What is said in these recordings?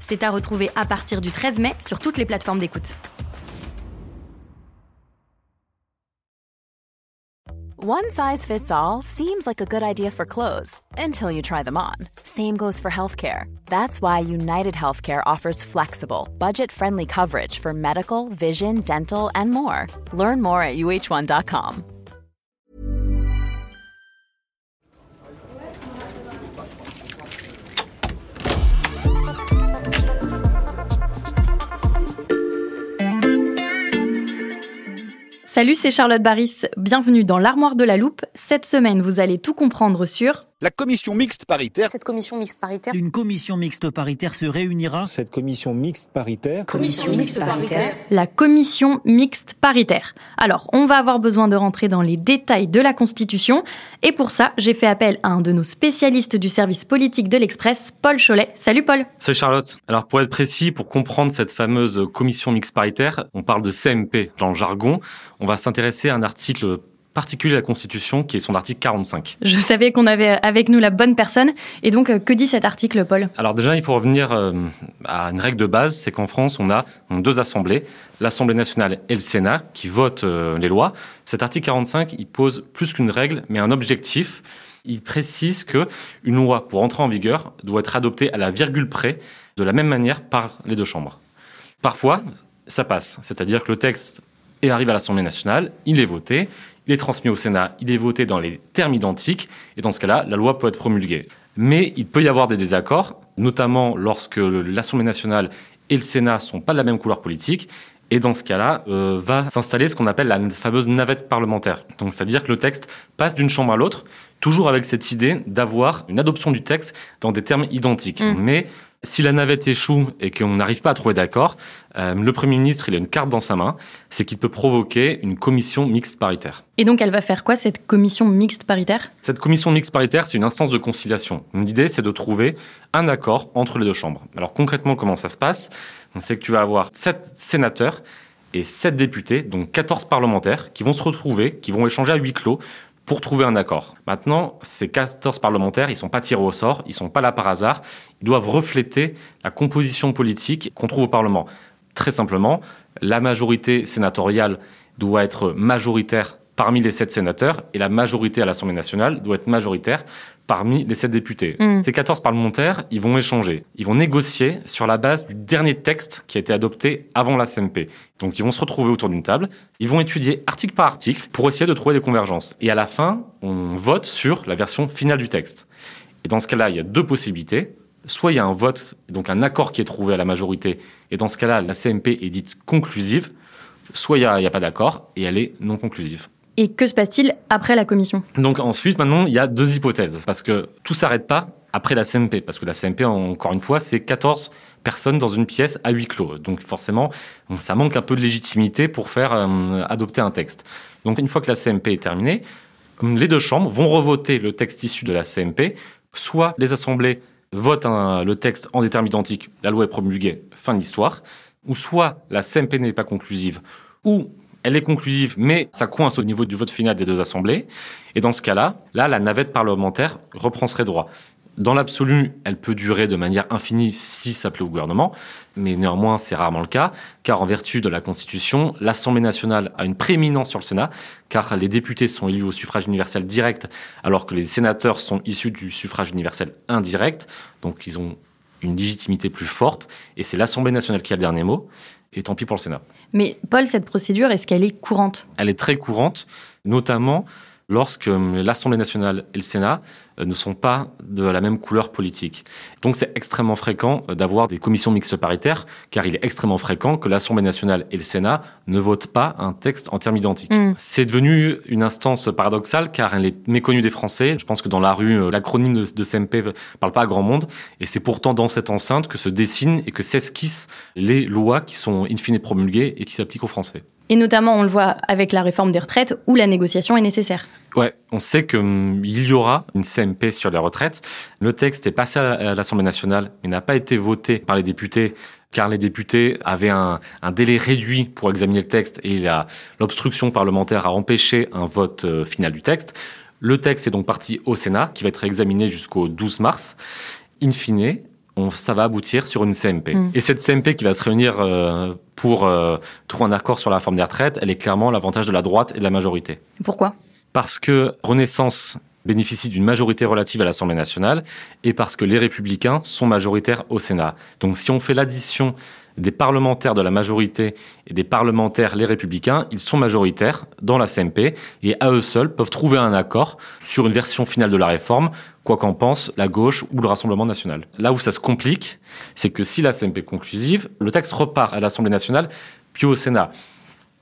C'est à retrouver à partir du 13 mai sur toutes les plateformes d'écoute. One size fits all seems like a good idea for clothes until you try them on. Same goes for healthcare. That's why United Healthcare offers flexible, budget friendly coverage for medical, vision, dental, and more. Learn more at uh1.com. Salut, c'est Charlotte Baris. Bienvenue dans l'armoire de la loupe. Cette semaine, vous allez tout comprendre sur la commission mixte paritaire. Cette commission mixte paritaire. Une commission mixte paritaire se réunira. Cette commission mixte paritaire. Commission mixte paritaire. La commission mixte paritaire. Alors, on va avoir besoin de rentrer dans les détails de la Constitution. Et pour ça, j'ai fait appel à un de nos spécialistes du service politique de l'Express, Paul Cholet. Salut Paul. Salut Charlotte. Alors, pour être précis, pour comprendre cette fameuse commission mixte paritaire, on parle de CMP dans le jargon. On va s'intéresser à un article particulier de la Constitution, qui est son article 45. Je savais qu'on avait avec nous la bonne personne. Et donc, euh, que dit cet article, Paul? Alors déjà, il faut revenir euh, à une règle de base, c'est qu'en France, on a deux assemblées, l'Assemblée nationale et le Sénat, qui votent euh, les lois. Cet article 45, il pose plus qu'une règle, mais un objectif. Il précise que une loi, pour entrer en vigueur, doit être adoptée à la virgule près, de la même manière par les deux chambres. Parfois, ça passe, c'est-à-dire que le texte et arrive à l'Assemblée nationale, il est voté, il est transmis au Sénat, il est voté dans les termes identiques, et dans ce cas-là, la loi peut être promulguée. Mais il peut y avoir des désaccords, notamment lorsque l'Assemblée nationale et le Sénat sont pas de la même couleur politique, et dans ce cas-là, euh, va s'installer ce qu'on appelle la fameuse navette parlementaire. Donc, c'est-à-dire que le texte passe d'une chambre à l'autre, toujours avec cette idée d'avoir une adoption du texte dans des termes identiques. Mmh. Mais si la navette échoue et qu'on n'arrive pas à trouver d'accord, euh, le Premier ministre, il a une carte dans sa main, c'est qu'il peut provoquer une commission mixte paritaire. Et donc, elle va faire quoi, cette commission mixte paritaire? Cette commission mixte paritaire, c'est une instance de conciliation. L'idée, c'est de trouver un accord entre les deux chambres. Alors, concrètement, comment ça se passe? C'est que tu vas avoir sept sénateurs et sept députés, donc 14 parlementaires, qui vont se retrouver, qui vont échanger à huis clos pour trouver un accord. Maintenant, ces 14 parlementaires, ils sont pas tirés au sort, ils sont pas là par hasard, ils doivent refléter la composition politique qu'on trouve au Parlement. Très simplement, la majorité sénatoriale doit être majoritaire parmi les sept sénateurs et la majorité à l'Assemblée nationale doit être majoritaire parmi les sept députés. Mm. Ces 14 parlementaires, ils vont échanger, ils vont négocier sur la base du dernier texte qui a été adopté avant la CMP. Donc ils vont se retrouver autour d'une table, ils vont étudier article par article pour essayer de trouver des convergences. Et à la fin, on vote sur la version finale du texte. Et dans ce cas-là, il y a deux possibilités. Soit il y a un vote, donc un accord qui est trouvé à la majorité, et dans ce cas-là, la CMP est dite conclusive, soit il n'y a, a pas d'accord, et elle est non conclusive. Et que se passe-t-il après la commission? Donc ensuite, maintenant, il y a deux hypothèses. Parce que tout s'arrête pas après la CMP. Parce que la CMP, encore une fois, c'est 14 personnes dans une pièce à huis clos. Donc forcément, ça manque un peu de légitimité pour faire euh, adopter un texte. Donc une fois que la CMP est terminée, les deux chambres vont revoter le texte issu de la CMP. Soit les assemblées votent le texte en des termes identiques, la loi est promulguée, fin de l'histoire. Ou soit la CMP n'est pas conclusive, ou elle est conclusive, mais ça coince au niveau du vote final des deux assemblées. Et dans ce cas-là, là, la navette parlementaire reprend ses droits. Dans l'absolu, elle peut durer de manière infinie si ça plaît au gouvernement, mais néanmoins, c'est rarement le cas, car en vertu de la Constitution, l'Assemblée nationale a une prééminence sur le Sénat, car les députés sont élus au suffrage universel direct, alors que les sénateurs sont issus du suffrage universel indirect, donc ils ont une légitimité plus forte, et c'est l'Assemblée nationale qui a le dernier mot et tant pis pour le Sénat. Mais Paul, cette procédure, est-ce qu'elle est courante? Elle est très courante, notamment lorsque l'Assemblée nationale et le Sénat euh, ne sont pas de la même couleur politique. Donc c'est extrêmement fréquent euh, d'avoir des commissions mixtes paritaires, car il est extrêmement fréquent que l'Assemblée nationale et le Sénat ne votent pas un texte en termes identiques. Mm. C'est devenu une instance paradoxale, car elle est méconnue des Français. Je pense que dans la rue, euh, l'acronyme de, de CMP parle pas à grand monde, et c'est pourtant dans cette enceinte que se dessinent et que s'esquissent les lois qui sont in fine promulguées et qui s'appliquent aux Français. Et notamment, on le voit avec la réforme des retraites, où la négociation est nécessaire. Ouais, on sait qu'il y aura une CMP sur les retraites. Le texte est passé à l'Assemblée nationale, mais n'a pas été voté par les députés, car les députés avaient un, un délai réduit pour examiner le texte et l'obstruction parlementaire a empêché un vote euh, final du texte. Le texte est donc parti au Sénat, qui va être examiné jusqu'au 12 mars. In fine, on, ça va aboutir sur une CMP. Mm. Et cette CMP qui va se réunir euh, pour euh, trouver un accord sur la réforme des retraites, elle est clairement l'avantage de la droite et de la majorité. Pourquoi? Parce que Renaissance bénéficie d'une majorité relative à l'Assemblée nationale et parce que les républicains sont majoritaires au Sénat. Donc si on fait l'addition des parlementaires de la majorité et des parlementaires les républicains, ils sont majoritaires dans la CMP et à eux seuls peuvent trouver un accord sur une version finale de la réforme, quoi qu'en pense la gauche ou le Rassemblement national. Là où ça se complique, c'est que si la CMP est conclusive, le texte repart à l'Assemblée nationale puis au Sénat.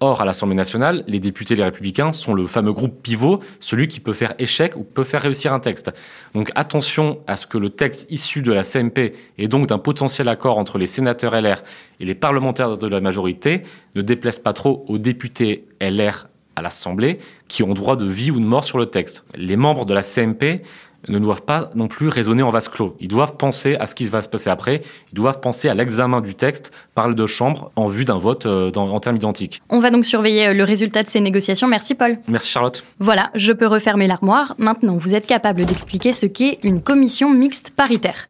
Or, à l'Assemblée nationale, les députés les républicains sont le fameux groupe pivot, celui qui peut faire échec ou peut faire réussir un texte. Donc attention à ce que le texte issu de la CMP et donc d'un potentiel accord entre les sénateurs LR et les parlementaires de la majorité ne déplaise pas trop aux députés LR à l'Assemblée qui ont droit de vie ou de mort sur le texte. Les membres de la CMP ne doivent pas non plus raisonner en vase clos. Ils doivent penser à ce qui va se passer après. Ils doivent penser à l'examen du texte par les deux chambres en vue d'un vote euh, dans- en termes identiques. On va donc surveiller euh, le résultat de ces négociations. Merci Paul. Merci Charlotte. Voilà, je peux refermer l'armoire. Maintenant, vous êtes capable d'expliquer ce qu'est une commission mixte paritaire.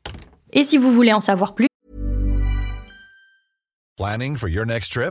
Et si vous voulez en savoir plus, Planning for your next trip?